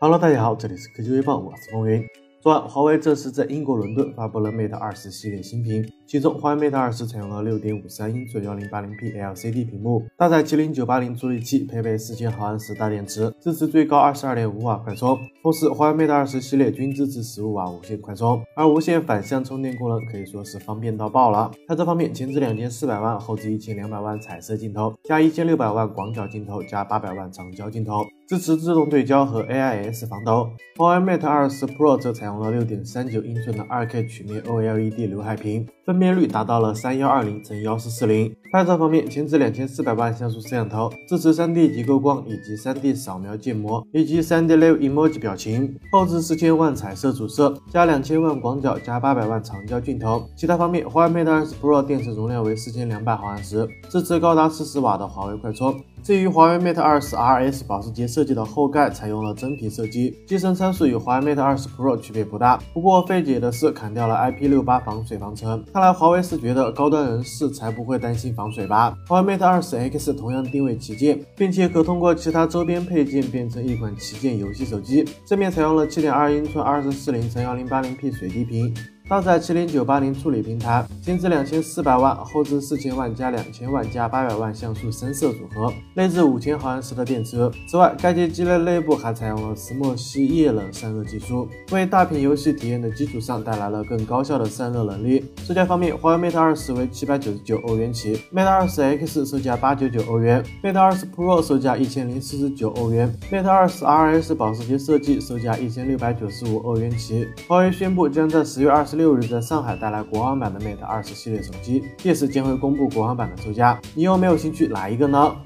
Hello，大家好，这里是科技微报，我是风云。昨晚，华为正式在英国伦敦发布了 Mate 二十系列新品，其中华为 Mate 二十采用了六点五三英寸幺零八零 P LCD 屏幕，搭载麒麟九八零处理器，配备四千毫安时大电池，支持最高二十二点五瓦快充。同时，华为 Mate 二十系列均支持十五瓦无线快充，而无线反向充电功能可以说是方便到爆了。拍照方面，前置两千四百万，后置一千两百万彩色镜头，加一千六百万广角镜头，加八百万长焦镜头，支持自动对焦和 AIS 防抖。华为 Mate 二十 Pro 则采用了六点三九英寸的二 K 曲面 OLED 刘海屏，分分辨率达到了三幺二零乘幺四四零。拍照方面，前置两千四百万像素摄像头，支持三 D 极构光以及三 D 扫描建模以及三 D Live Emoji 表情。后置四千万彩色主摄，加两千万广角，加八百万长焦镜头。其他方面，华为 Mate 二十 Pro 电池容量为四千两百毫安时，支持高达四十瓦的华为快充。至于华为 Mate 二十 RS 保时捷设计的后盖采用了真皮设计，机身参数与华为 Mate 二十 Pro 区别不大。不过费解的是，砍掉了 IP68 防水防尘，看来华为是觉得高端人士才不会担心防水吧。华为 Mate 二十 X 同样定位旗舰，并且可通过其他周边配件变成一款旗舰游戏手机。正面采用了七点二英寸二四四零乘幺零八零 P 水滴屏。搭载麒麟九八零处理平台，前置两千四百万，后置四千万加两千万加八百万像素三摄组合，内置五千毫安时的电池。此外，该机机内内部还采用了石墨烯液冷散热技术，为大屏游戏体验的基础上带来了更高效的散热能力。售价方面，华为 Mate 二十为七百九十九欧元起，Mate 二十 X 售价八九九欧元，Mate 二十 Pro 售价一千零四十九欧元，Mate 二十 RS 保时捷设计售价一千六百九十五欧元起。华为宣布将在十月二十。六日在上海带来国行版的 Mate 二十系列手机，届时将会公布国行版的售价，你有没有兴趣来一个呢？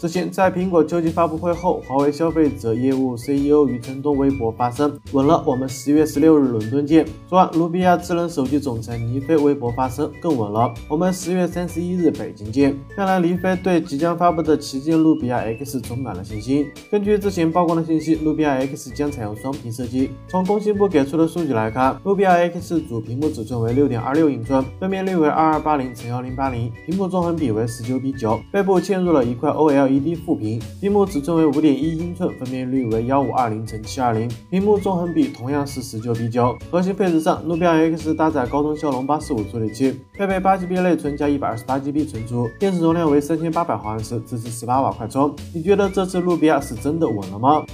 之前在苹果秋季发布会后，华为消费者业务 CEO 余承东微博发声，稳了，我们十月十六日伦敦见。昨晚，努比亚智能手机总裁倪飞微博发声，更稳了，我们十月三十一日北京见。看来黎飞对即将发布的旗舰努比亚 X 充满了信心。根据之前曝光的信息，努比亚 X 将采用双屏设计。从工信部给出的数据来看，努比亚 X 主屏幕尺寸为六点二六英寸，分辨率为二二八零乘幺零八零，屏幕纵横比为十九比九，背部嵌入了一块 OLED。LED 副屏，屏幕尺寸为五点一英寸，分辨率为幺五二零乘七二零，屏幕纵横比同样是十九比九。核心配置上，努比亚 X 搭载高通骁龙八四五处理器，配备八 GB 内存加一百二十八 GB 存储，电池容量为三千八百毫安时，支持十八瓦快充。你觉得这次努比亚是真的稳了吗？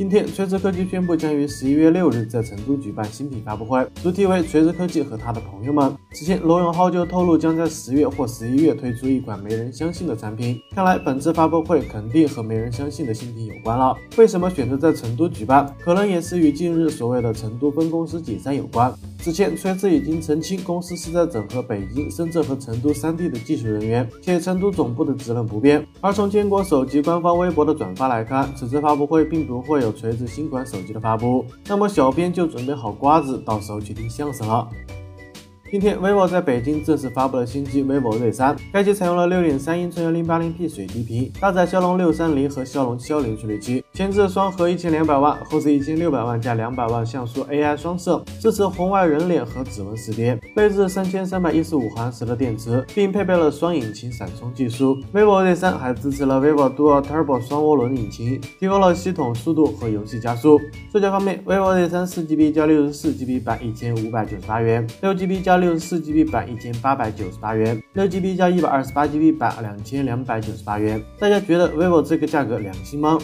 今天，锤子科技宣布将于十一月六日在成都举办新品发布会，主题为锤子科技和他的朋友们。此前，罗永浩就透露将在十月或十一月推出一款没人相信的产品。看来本次发布会肯定和没人相信的新品有关了。为什么选择在成都举办？可能也是与近日所谓的成都分公司解散有关。之前，锤子已经澄清，公司是在整合北京、深圳和成都三地的技术人员，且成都总部的职能不变。而从坚果手机官方微博的转发来看，此次发布会并不会有锤子新款手机的发布。那么，小编就准备好瓜子，到时候去听相声了。今天，vivo 在北京正式发布了新机 vivo Z3，该机采用了6.3英寸 1080P 水滴屏，搭载骁龙630和骁龙710处理器，前置双核1200万，后置1600万加200万像素 AI 双摄，支持红外人脸和指纹识别，内置3315毫安时的电池，并配备了双引擎闪充技术。vivo Z3 还支持了 vivo Dual Turbo 双涡轮引擎，提高了系统速度和游戏加速。售价方面，vivo Z3 4GB 加 64GB 版1598元，6GB 加六十四 GB 版一千八百九十八元，六 GB 加一百二十八 GB 版两千两百九十八元。大家觉得 vivo 这个价格良心吗？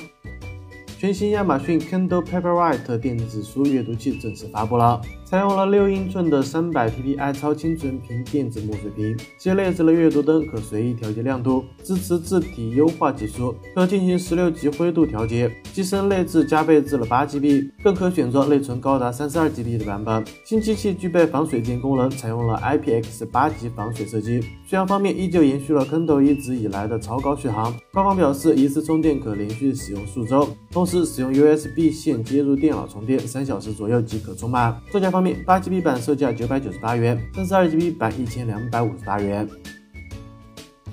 全新亚马逊 Kindle Paperwhite 电子书阅读器正式发布了。采用了六英寸的三百 ppi 超清纯屏电子墨水屏，且内置了阅读灯，可随意调节亮度，支持字体优化技术，可进行十六级灰度调节。机身内置加倍至了八 GB，更可选择内存高达三十二 GB 的版本。新机器具备防水键功能，采用了 IPX 八级防水设计。续航方面依旧延续了 Kindle 一直以来的超高续航。官方表示，一次充电可连续使用数周，同时使用 USB 线接入电脑充电，三小时左右即可充满。售价方面，八 GB 版售价九百九十八元，三十二 GB 版一千两百五十八元。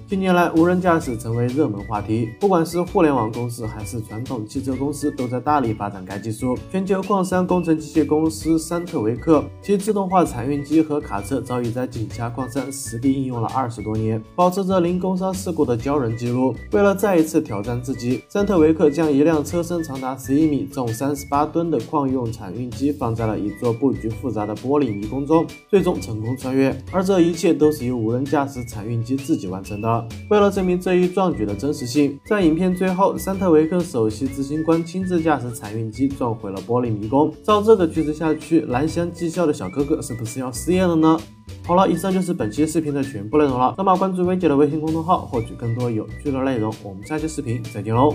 近年来，无人驾驶成为热门话题，不管是互联网公司还是传统汽车公司，都在大力发展该技术。全球矿山工程机械公司山特维克，其自动化产运机和卡车早已在井下矿山实地应用了二十多年，保持着零工伤事故的骄人记录。为了再一次挑战自己，山特维克将一辆车身长达十一米、重三十八吨的矿用产运机放在了一座布局复杂的玻璃迷宫中，最终成功穿越。而这一切都是由无人驾驶产运机自己完成的。为了证明这一壮举的真实性，在影片最后，山特维克首席执行官亲自驾驶采运机撞毁了玻璃迷宫。照这个趋势下去，蓝翔技校的小哥哥是不是要失业了呢？好了，以上就是本期视频的全部内容了。那么关注薇姐的微信公众号，获取更多有趣的内容。我们下期视频再见喽！